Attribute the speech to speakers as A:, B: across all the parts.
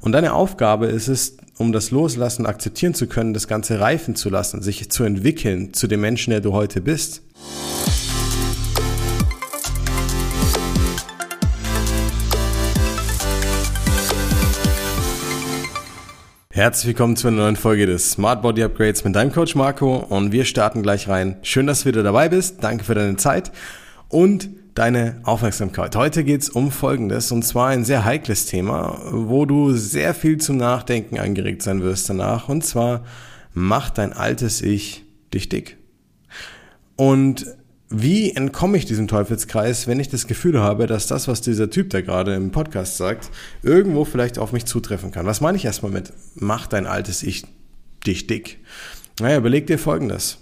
A: Und deine Aufgabe ist es, um das Loslassen akzeptieren zu können, das Ganze reifen zu lassen, sich zu entwickeln zu dem Menschen, der du heute bist. Herzlich willkommen zu einer neuen Folge des Smart Body Upgrades mit deinem Coach Marco und wir starten gleich rein. Schön, dass du wieder dabei bist. Danke für deine Zeit und deine Aufmerksamkeit. Heute geht's um Folgendes und zwar ein sehr heikles Thema, wo du sehr viel zum Nachdenken angeregt sein wirst danach und zwar macht dein altes Ich dich dick. Und wie entkomme ich diesem Teufelskreis, wenn ich das Gefühl habe, dass das, was dieser Typ da gerade im Podcast sagt, irgendwo vielleicht auf mich zutreffen kann? Was meine ich erstmal mit, macht dein altes Ich dich dick? Naja, überleg dir Folgendes.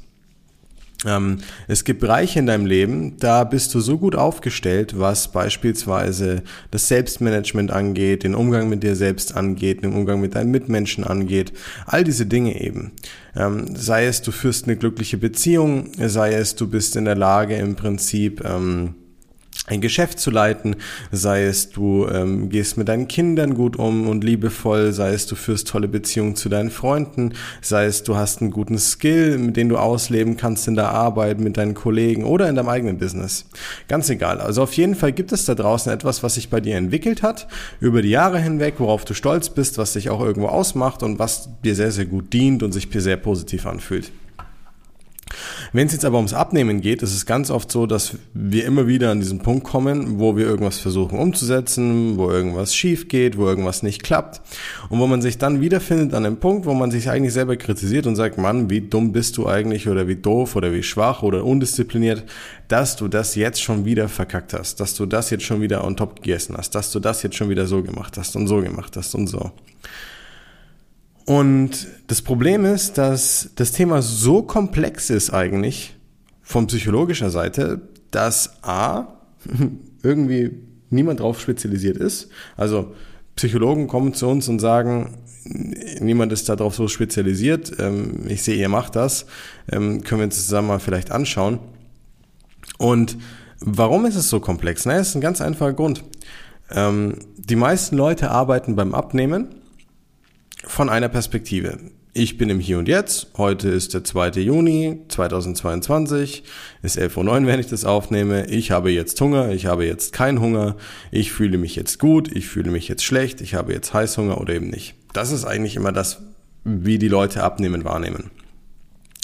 A: Ähm, es gibt Bereiche in deinem Leben, da bist du so gut aufgestellt, was beispielsweise das Selbstmanagement angeht, den Umgang mit dir selbst angeht, den Umgang mit deinen Mitmenschen angeht, all diese Dinge eben. Ähm, sei es, du führst eine glückliche Beziehung, sei es, du bist in der Lage im Prinzip, ähm, ein Geschäft zu leiten, sei es du ähm, gehst mit deinen Kindern gut um und liebevoll, sei es du führst tolle Beziehungen zu deinen Freunden, sei es du hast einen guten Skill, mit dem du ausleben kannst in der Arbeit mit deinen Kollegen oder in deinem eigenen Business. Ganz egal. Also auf jeden Fall gibt es da draußen etwas, was sich bei dir entwickelt hat über die Jahre hinweg, worauf du stolz bist, was dich auch irgendwo ausmacht und was dir sehr, sehr gut dient und sich sehr positiv anfühlt. Wenn es jetzt aber ums Abnehmen geht, ist es ganz oft so, dass wir immer wieder an diesen Punkt kommen, wo wir irgendwas versuchen umzusetzen, wo irgendwas schief geht, wo irgendwas nicht klappt und wo man sich dann wiederfindet an einem Punkt, wo man sich eigentlich selber kritisiert und sagt, Mann, wie dumm bist du eigentlich oder wie doof oder wie schwach oder undiszipliniert, dass du das jetzt schon wieder verkackt hast, dass du das jetzt schon wieder on top gegessen hast, dass du das jetzt schon wieder so gemacht hast und so gemacht hast und so. Und das Problem ist, dass das Thema so komplex ist eigentlich von psychologischer Seite, dass A, irgendwie niemand drauf spezialisiert ist. Also Psychologen kommen zu uns und sagen, niemand ist darauf so spezialisiert. Ähm, ich sehe, ihr macht das. Ähm, können wir uns zusammen mal vielleicht anschauen. Und warum ist es so komplex? Na, es ist ein ganz einfacher Grund. Ähm, die meisten Leute arbeiten beim Abnehmen von einer Perspektive. Ich bin im Hier und Jetzt. Heute ist der 2. Juni 2022. Ist 11.09 Uhr, wenn ich das aufnehme. Ich habe jetzt Hunger. Ich habe jetzt keinen Hunger. Ich fühle mich jetzt gut. Ich fühle mich jetzt schlecht. Ich habe jetzt Heißhunger oder eben nicht. Das ist eigentlich immer das, wie die Leute abnehmen, wahrnehmen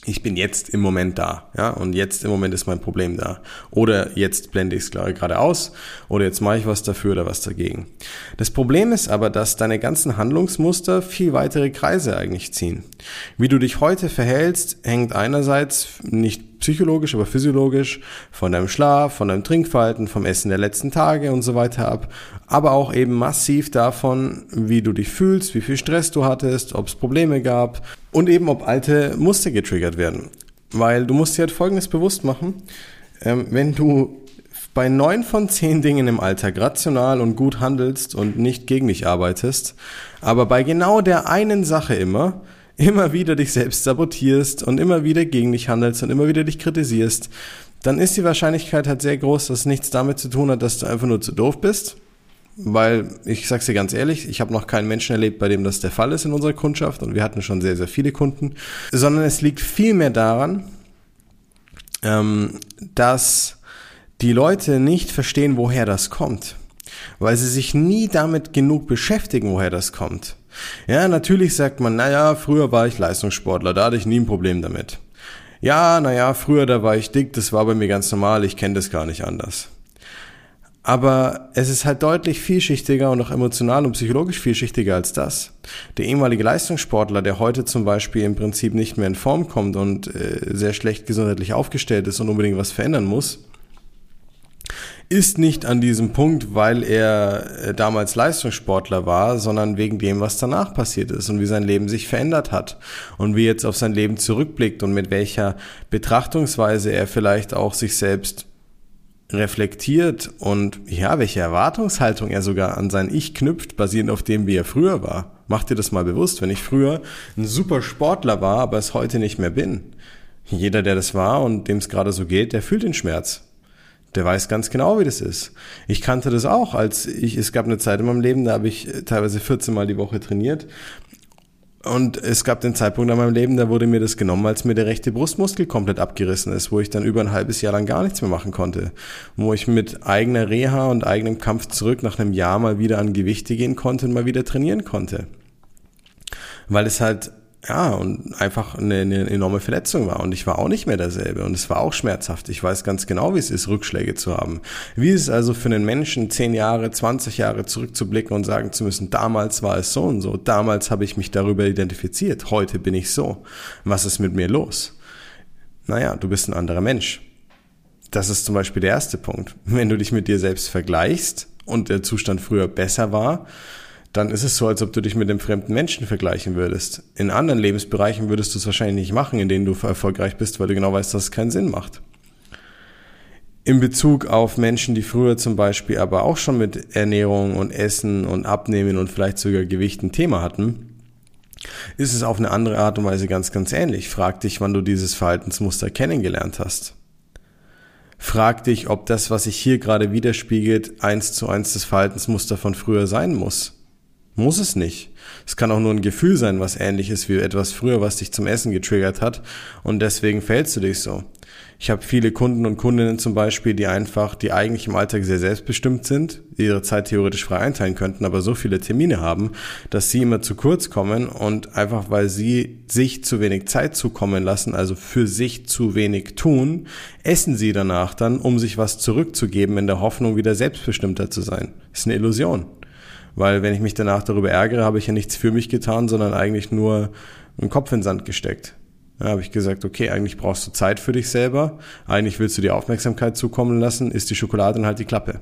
A: ich bin jetzt im Moment da, ja, und jetzt im Moment ist mein Problem da. Oder jetzt blende ich es gerade aus, oder jetzt mache ich was dafür oder was dagegen. Das Problem ist aber, dass deine ganzen Handlungsmuster viel weitere Kreise eigentlich ziehen. Wie du dich heute verhältst, hängt einerseits nicht psychologisch, aber physiologisch von deinem Schlaf, von deinem Trinkverhalten, vom Essen der letzten Tage und so weiter ab, aber auch eben massiv davon, wie du dich fühlst, wie viel Stress du hattest, ob es Probleme gab und eben ob alte Muster getriggert werden. Weil du musst dir halt Folgendes bewusst machen, ähm, wenn du bei neun von zehn Dingen im Alltag rational und gut handelst und nicht gegen dich arbeitest, aber bei genau der einen Sache immer immer wieder dich selbst sabotierst und immer wieder gegen dich handelst und immer wieder dich kritisierst, dann ist die Wahrscheinlichkeit halt sehr groß, dass es nichts damit zu tun hat, dass du einfach nur zu doof bist. Weil, ich sag's dir ganz ehrlich, ich habe noch keinen Menschen erlebt, bei dem das der Fall ist in unserer Kundschaft und wir hatten schon sehr, sehr viele Kunden, sondern es liegt vielmehr daran, ähm, dass die Leute nicht verstehen, woher das kommt, weil sie sich nie damit genug beschäftigen, woher das kommt. Ja, natürlich sagt man, naja, früher war ich Leistungssportler, da hatte ich nie ein Problem damit. Ja, naja, früher da war ich dick, das war bei mir ganz normal, ich kenne das gar nicht anders. Aber es ist halt deutlich vielschichtiger und auch emotional und psychologisch vielschichtiger als das. Der ehemalige Leistungssportler, der heute zum Beispiel im Prinzip nicht mehr in Form kommt und äh, sehr schlecht gesundheitlich aufgestellt ist und unbedingt was verändern muss, ist nicht an diesem Punkt, weil er äh, damals Leistungssportler war, sondern wegen dem, was danach passiert ist und wie sein Leben sich verändert hat und wie jetzt auf sein Leben zurückblickt und mit welcher Betrachtungsweise er vielleicht auch sich selbst reflektiert und ja, welche Erwartungshaltung er sogar an sein Ich knüpft, basierend auf dem, wie er früher war. Mach dir das mal bewusst, wenn ich früher ein super Sportler war, aber es heute nicht mehr bin. Jeder, der das war und dem es gerade so geht, der fühlt den Schmerz Der weiß ganz genau, wie das ist. Ich kannte das auch, als ich, es gab eine Zeit in meinem Leben, da habe ich teilweise 14 Mal die Woche trainiert. Und es gab den Zeitpunkt in meinem Leben, da wurde mir das genommen, als mir der rechte Brustmuskel komplett abgerissen ist, wo ich dann über ein halbes Jahr lang gar nichts mehr machen konnte. Wo ich mit eigener Reha und eigenem Kampf zurück nach einem Jahr mal wieder an Gewichte gehen konnte und mal wieder trainieren konnte. Weil es halt ja, und einfach eine, eine enorme Verletzung war. Und ich war auch nicht mehr derselbe. Und es war auch schmerzhaft. Ich weiß ganz genau, wie es ist, Rückschläge zu haben. Wie ist es also für einen Menschen, zehn Jahre, 20 Jahre zurückzublicken und sagen zu müssen, damals war es so und so. Damals habe ich mich darüber identifiziert. Heute bin ich so. Was ist mit mir los? Naja, du bist ein anderer Mensch. Das ist zum Beispiel der erste Punkt. Wenn du dich mit dir selbst vergleichst und der Zustand früher besser war, dann ist es so, als ob du dich mit einem fremden Menschen vergleichen würdest. In anderen Lebensbereichen würdest du es wahrscheinlich nicht machen, in denen du erfolgreich bist, weil du genau weißt, dass es keinen Sinn macht. In Bezug auf Menschen, die früher zum Beispiel aber auch schon mit Ernährung und Essen und Abnehmen und vielleicht sogar Gewicht ein Thema hatten, ist es auf eine andere Art und Weise ganz, ganz ähnlich. Frag dich, wann du dieses Verhaltensmuster kennengelernt hast. Frag dich, ob das, was sich hier gerade widerspiegelt, eins zu eins das Verhaltensmuster von früher sein muss. Muss es nicht. Es kann auch nur ein Gefühl sein, was ähnlich ist wie etwas früher, was dich zum Essen getriggert hat und deswegen fällst du dich so. Ich habe viele Kunden und Kundinnen zum Beispiel, die einfach, die eigentlich im Alltag sehr selbstbestimmt sind, ihre Zeit theoretisch frei einteilen könnten, aber so viele Termine haben, dass sie immer zu kurz kommen und einfach weil sie sich zu wenig Zeit zukommen lassen, also für sich zu wenig tun, essen sie danach dann, um sich was zurückzugeben in der Hoffnung, wieder selbstbestimmter zu sein. Das ist eine Illusion. Weil wenn ich mich danach darüber ärgere, habe ich ja nichts für mich getan, sondern eigentlich nur einen Kopf in den Sand gesteckt. Da habe ich gesagt, okay, eigentlich brauchst du Zeit für dich selber, eigentlich willst du dir Aufmerksamkeit zukommen lassen, ist die Schokolade und halt die Klappe.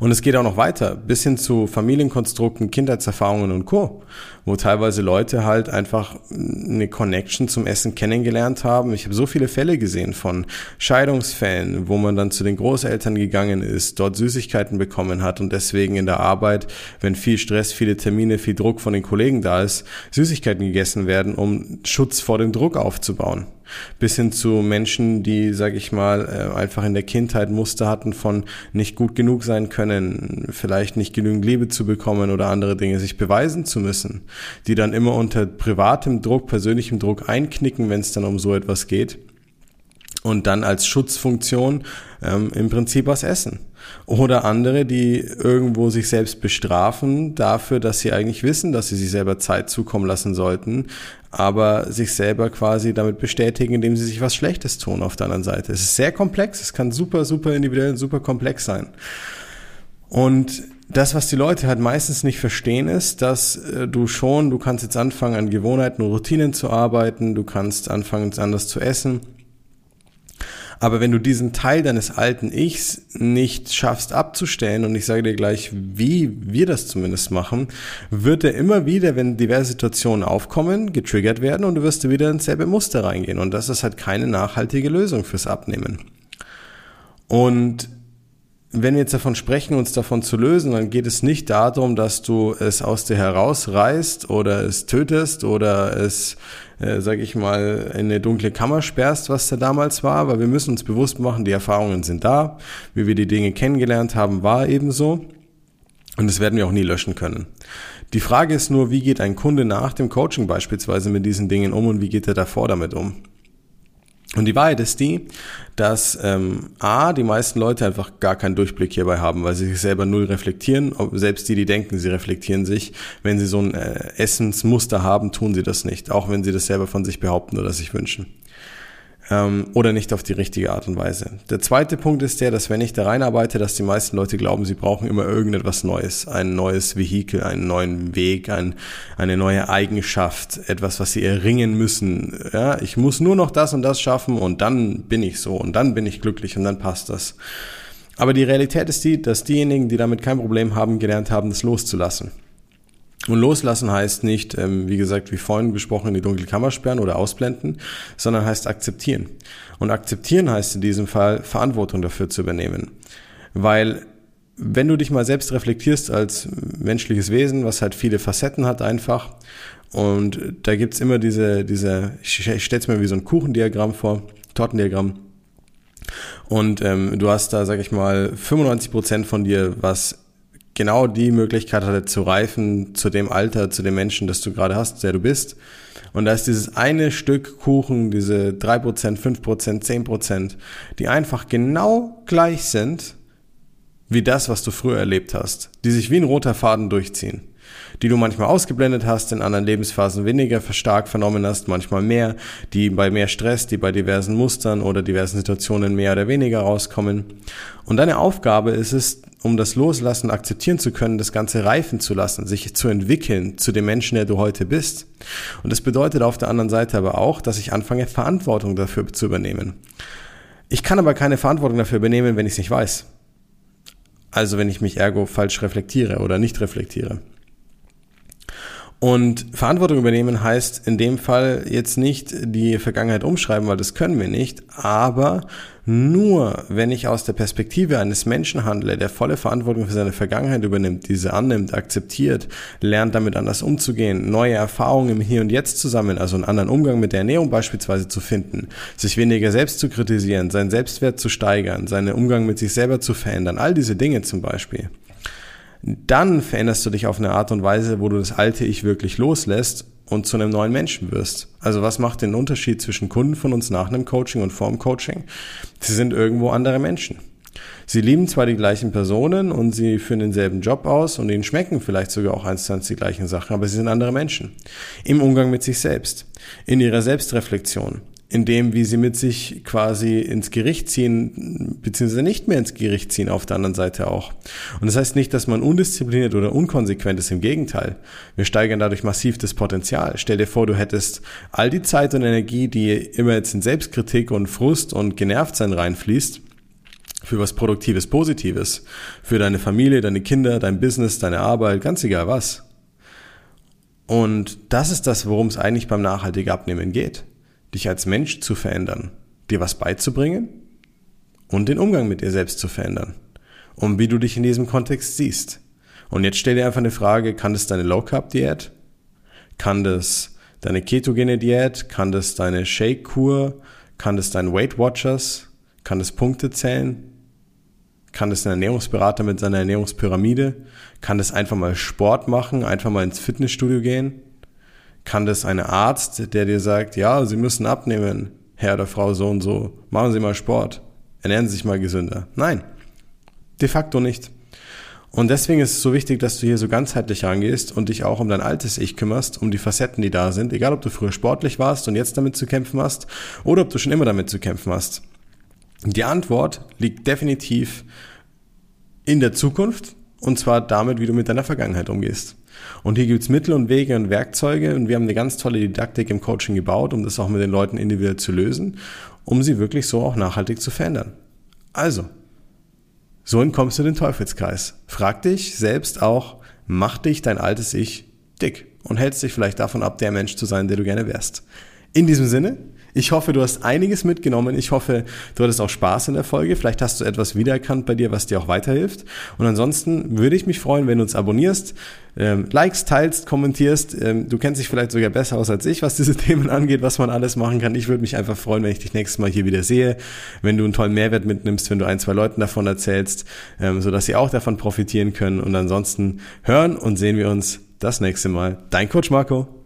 A: Und es geht auch noch weiter, bis hin zu Familienkonstrukten, Kindheitserfahrungen und Co., wo teilweise Leute halt einfach eine Connection zum Essen kennengelernt haben. Ich habe so viele Fälle gesehen von Scheidungsfällen, wo man dann zu den Großeltern gegangen ist, dort Süßigkeiten bekommen hat und deswegen in der Arbeit, wenn viel Stress, viele Termine, viel Druck von den Kollegen da ist, Süßigkeiten gegessen werden, um Schutz vor dem Druck aufzubauen bis hin zu Menschen, die, sag ich mal, äh, einfach in der Kindheit Muster hatten von nicht gut genug sein können, vielleicht nicht genügend Liebe zu bekommen oder andere Dinge, sich beweisen zu müssen, die dann immer unter privatem Druck, persönlichem Druck einknicken, wenn es dann um so etwas geht und dann als Schutzfunktion ähm, im Prinzip was essen. Oder andere, die irgendwo sich selbst bestrafen dafür, dass sie eigentlich wissen, dass sie sich selber Zeit zukommen lassen sollten, aber sich selber quasi damit bestätigen, indem sie sich was Schlechtes tun auf der anderen Seite. Es ist sehr komplex, es kann super, super individuell, super komplex sein. Und das, was die Leute halt meistens nicht verstehen, ist, dass äh, du schon, du kannst jetzt anfangen, an Gewohnheiten und Routinen zu arbeiten, du kannst anfangen, anders zu essen aber wenn du diesen Teil deines alten Ichs nicht schaffst abzustellen, und ich sage dir gleich, wie wir das zumindest machen, wird er immer wieder, wenn diverse Situationen aufkommen, getriggert werden und du wirst wieder ins selbe Muster reingehen. Und das ist halt keine nachhaltige Lösung fürs Abnehmen. Und wenn wir jetzt davon sprechen, uns davon zu lösen, dann geht es nicht darum, dass du es aus dir herausreißt oder es tötest oder es, äh, sag ich mal, in eine dunkle Kammer sperrst, was da damals war, weil wir müssen uns bewusst machen, die Erfahrungen sind da, wie wir die Dinge kennengelernt haben, war ebenso. Und das werden wir auch nie löschen können. Die Frage ist nur, wie geht ein Kunde nach dem Coaching beispielsweise mit diesen Dingen um und wie geht er davor damit um? Und die Wahrheit ist die, dass ähm, A, die meisten Leute einfach gar keinen Durchblick hierbei haben, weil sie sich selber null reflektieren. Selbst die, die denken, sie reflektieren sich, wenn sie so ein äh, Essensmuster haben, tun sie das nicht, auch wenn sie das selber von sich behaupten oder sich wünschen ähm, oder nicht auf die richtige Art und Weise. Der zweite Punkt ist der, dass wenn ich da reinarbeite, dass die meisten Leute glauben, sie brauchen immer irgendetwas Neues, ein neues Vehikel, einen neuen Weg, ein, eine neue Eigenschaft, etwas, was sie erringen müssen. Ja, ich muss nur noch das und das schaffen und dann bin ich so und dann bin ich glücklich und dann passt das. Aber die Realität ist die, dass diejenigen, die damit kein Problem haben, gelernt haben, das loszulassen. Und loslassen heißt nicht, ähm, wie gesagt, wie vorhin besprochen, in die dunkle Kammer sperren oder ausblenden, sondern heißt akzeptieren. Und akzeptieren heißt in diesem Fall Verantwortung dafür zu übernehmen. Weil wenn du dich mal selbst reflektierst als menschliches Wesen, was halt viele Facetten hat einfach, und da gibt's immer diese, diese, ich stelle es mir wie so ein Kuchendiagramm vor, Tortendiagramm, Und ähm, du hast da, sag ich mal, 95 Prozent von dir, was genau die Möglichkeit hatte zu reifen zu dem Alter, zu dem Menschen, das du gerade hast, der du bist. Und da ist dieses eine Stück Kuchen, diese 3%, 5%, 10%, die einfach genau gleich sind wie das, was du früher erlebt hast, die sich wie ein roter Faden durchziehen, die du manchmal ausgeblendet hast, in anderen Lebensphasen weniger stark vernommen hast, manchmal mehr, die bei mehr Stress, die bei diversen Mustern oder diversen Situationen mehr oder weniger rauskommen. Und deine Aufgabe ist es, um das Loslassen akzeptieren zu können, das Ganze reifen zu lassen, sich zu entwickeln zu dem Menschen, der du heute bist. Und das bedeutet auf der anderen Seite aber auch, dass ich anfange, Verantwortung dafür zu übernehmen. Ich kann aber keine Verantwortung dafür übernehmen, wenn ich es nicht weiß. Also wenn ich mich ergo falsch reflektiere oder nicht reflektiere. Und Verantwortung übernehmen heißt in dem Fall jetzt nicht die Vergangenheit umschreiben, weil das können wir nicht, aber nur wenn ich aus der Perspektive eines Menschen handle, der volle Verantwortung für seine Vergangenheit übernimmt, diese annimmt, akzeptiert, lernt damit anders umzugehen, neue Erfahrungen im Hier und Jetzt zusammen, also einen anderen Umgang mit der Ernährung beispielsweise zu finden, sich weniger selbst zu kritisieren, seinen Selbstwert zu steigern, seinen Umgang mit sich selber zu verändern, all diese Dinge zum Beispiel dann veränderst du dich auf eine Art und Weise, wo du das alte Ich wirklich loslässt und zu einem neuen Menschen wirst. Also was macht den Unterschied zwischen Kunden von uns nach einem Coaching und vorm Coaching? Sie sind irgendwo andere Menschen. Sie lieben zwar die gleichen Personen und sie führen denselben Job aus und ihnen schmecken vielleicht sogar auch eins zu eins die gleichen Sachen, aber sie sind andere Menschen. Im Umgang mit sich selbst, in ihrer Selbstreflexion, in dem, wie sie mit sich quasi ins Gericht ziehen, beziehungsweise nicht mehr ins Gericht ziehen auf der anderen Seite auch. Und das heißt nicht, dass man undiszipliniert oder unkonsequent ist, im Gegenteil. Wir steigern dadurch massiv das Potenzial. Stell dir vor, du hättest all die Zeit und Energie, die immer jetzt in Selbstkritik und Frust und Genervtsein reinfließt, für was Produktives, Positives, für deine Familie, deine Kinder, dein Business, deine Arbeit, ganz egal was. Und das ist das, worum es eigentlich beim nachhaltigen Abnehmen geht dich als Mensch zu verändern, dir was beizubringen und den Umgang mit dir selbst zu verändern. Und wie du dich in diesem Kontext siehst. Und jetzt stell dir einfach eine Frage, kann das deine Low Carb Diät? Kann das deine ketogene Diät? Kann das deine Shake Kur? Kann das dein Weight Watchers? Kann das Punkte zählen? Kann das ein Ernährungsberater mit seiner Ernährungspyramide? Kann das einfach mal Sport machen, einfach mal ins Fitnessstudio gehen? Kann das ein Arzt, der dir sagt, ja, Sie müssen abnehmen, Herr oder Frau so und so, machen Sie mal Sport, ernähren Sie sich mal gesünder? Nein, de facto nicht. Und deswegen ist es so wichtig, dass du hier so ganzheitlich rangehst und dich auch um dein altes Ich kümmerst, um die Facetten, die da sind, egal ob du früher sportlich warst und jetzt damit zu kämpfen hast oder ob du schon immer damit zu kämpfen hast. Die Antwort liegt definitiv in der Zukunft und zwar damit, wie du mit deiner Vergangenheit umgehst. Und hier gibt's Mittel und Wege und Werkzeuge und wir haben eine ganz tolle Didaktik im Coaching gebaut, um das auch mit den Leuten individuell zu lösen, um sie wirklich so auch nachhaltig zu verändern. Also, so entkommst du den Teufelskreis. Frag dich selbst auch, macht dich dein altes Ich dick und hältst dich vielleicht davon ab, der Mensch zu sein, der du gerne wärst. In diesem Sinne, ich hoffe, du hast einiges mitgenommen. Ich hoffe, du hattest auch Spaß in der Folge. Vielleicht hast du etwas wiedererkannt bei dir, was dir auch weiterhilft. Und ansonsten würde ich mich freuen, wenn du uns abonnierst, ähm, likes, teilst, kommentierst. Ähm, du kennst dich vielleicht sogar besser aus als ich, was diese Themen angeht, was man alles machen kann. Ich würde mich einfach freuen, wenn ich dich nächstes Mal hier wieder sehe, wenn du einen tollen Mehrwert mitnimmst, wenn du ein, zwei Leuten davon erzählst, ähm, sodass sie auch davon profitieren können. Und ansonsten hören und sehen wir uns das nächste Mal. Dein Coach Marco.